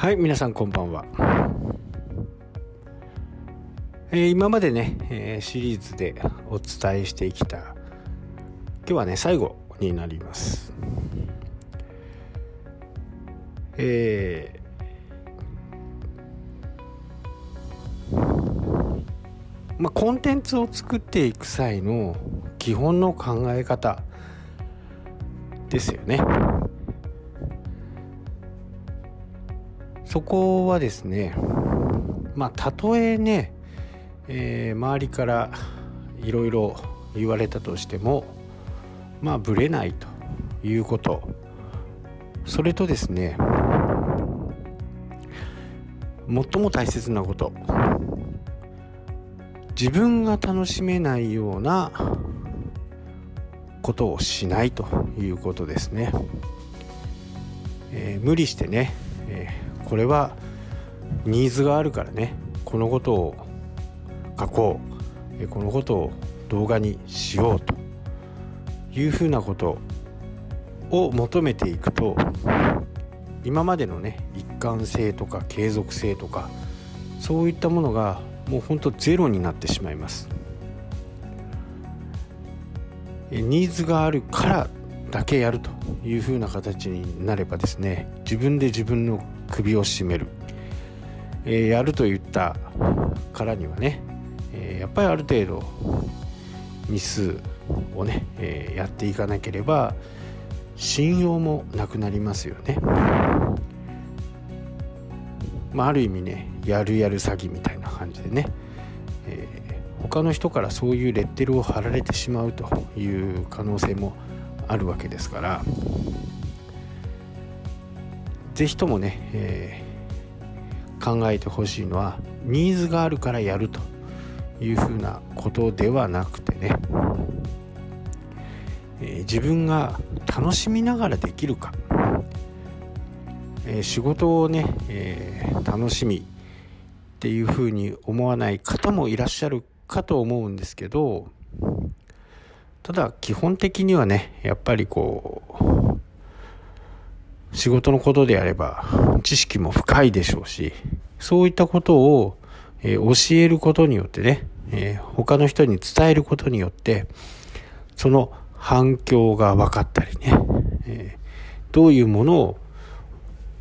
はい皆さんこんばんは、えー、今までね、えー、シリーズでお伝えしてきた今日はね最後になりますえー、まあ、コンテンツを作っていく際の基本の考え方ですよね。そこはですねまあたとえね、えー、周りからいろいろ言われたとしてもまあぶれないということ。それとですね最も大切なこと。自分が楽しめないようなことをしないということですね、えー、無理してね、えーこれはニーズがあるからね。このことを書こう。このことを動画にしようというふうなことを求めていくと今までのね一貫性とか継続性とかそういったものがもうほんとゼロになってしまいます。ニーズがあるからだけやるというふうな形になればですね自分で自分の首を絞める、えー、やると言ったからにはね、えー、やっぱりある程度日数をね、えー、やっていかなければ信用もなくなりますよね。まあ、ある意味ねやるやる詐欺みたいな感じでね、えー、他の人からそういうレッテルを貼られてしまうという可能性もあるわけですから是非ともね、えー、考えてほしいのはニーズがあるからやるというふうなことではなくてね、えー、自分が楽しみながらできるか、えー、仕事をね、え楽しみっていうふうに思わない方もいらっしゃるかと思うんですけどただ基本的にはねやっぱりこう仕事のことであれば知識も深いでしょうしそういったことを、えー、教えることによってね、えー、他の人に伝えることによってその反響が分かったりね、えー、どういうものを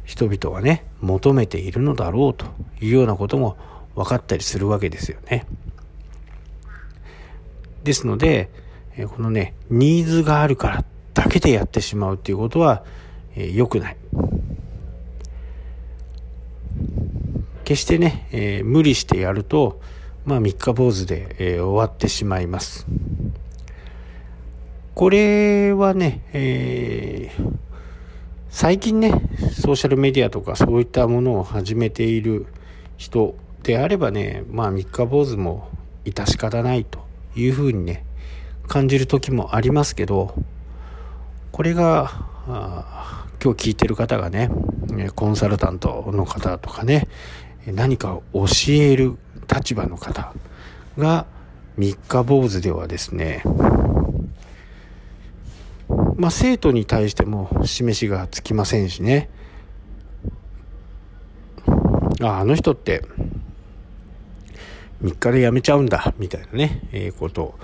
人々はね求めているのだろうというようなことも分かったりするわけですよね。ですので、このね、ニーズがあるからだけでやってしまうっていうことは、えー、良くない。決してね、えー、無理してやると、まあ三日坊主で、えー、終わってしまいます。これはね、えー、最近ね、ソーシャルメディアとかそういったものを始めている人であればね、まあ三日坊主も致し方ないというふうにね、感じる時もありますけどこれが今日聞いてる方がねコンサルタントの方とかね何か教える立場の方が三日坊主ではですねまあ生徒に対しても示しがつきませんしね。ああの人って3日で辞めちゃうんだみたいなね、えー、こと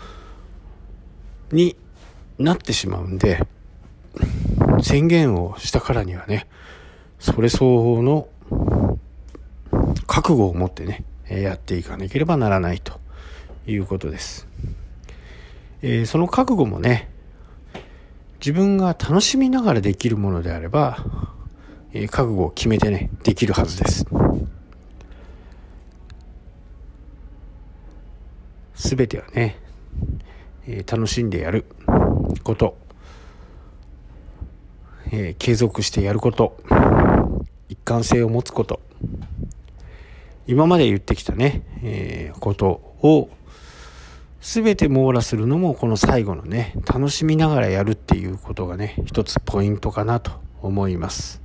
になってしまうんで、宣言をしたからにはね、それ相応の覚悟を持ってね、やっていかなければならないということです。えー、その覚悟もね、自分が楽しみながらできるものであれば、えー、覚悟を決めてね、できるはずです。すべてはね、えー、楽しんでやること、えー、継続してやること。一貫性を持つこと。今まで言ってきたね、えー、ことを全て網羅するのもこの最後のね楽しみながらやるっていうことがね一つポイントかなと思います。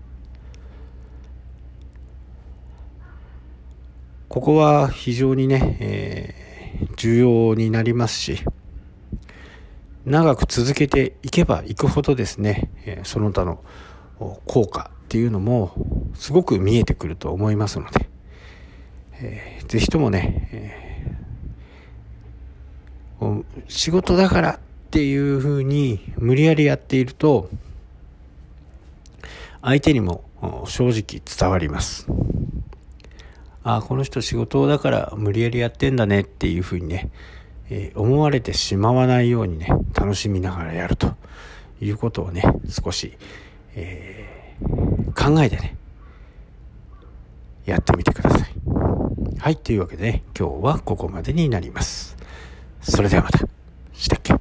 ここは非常にね、えー、重要になりますし長く続けていけばいくほどですね、その他の効果っていうのもすごく見えてくると思いますので、えー、ぜひともね、え、仕事だからっていうふうに無理やりやっていると相手にも正直伝わります。ああ、この人仕事だから無理やりやってんだねっていうふうにね、えー、思われてしまわないようにね、楽しみながらやるということをね、少し、えー、考えてね、やってみてください。はい、というわけでね、今日はここまでになります。それではまた。したっけ？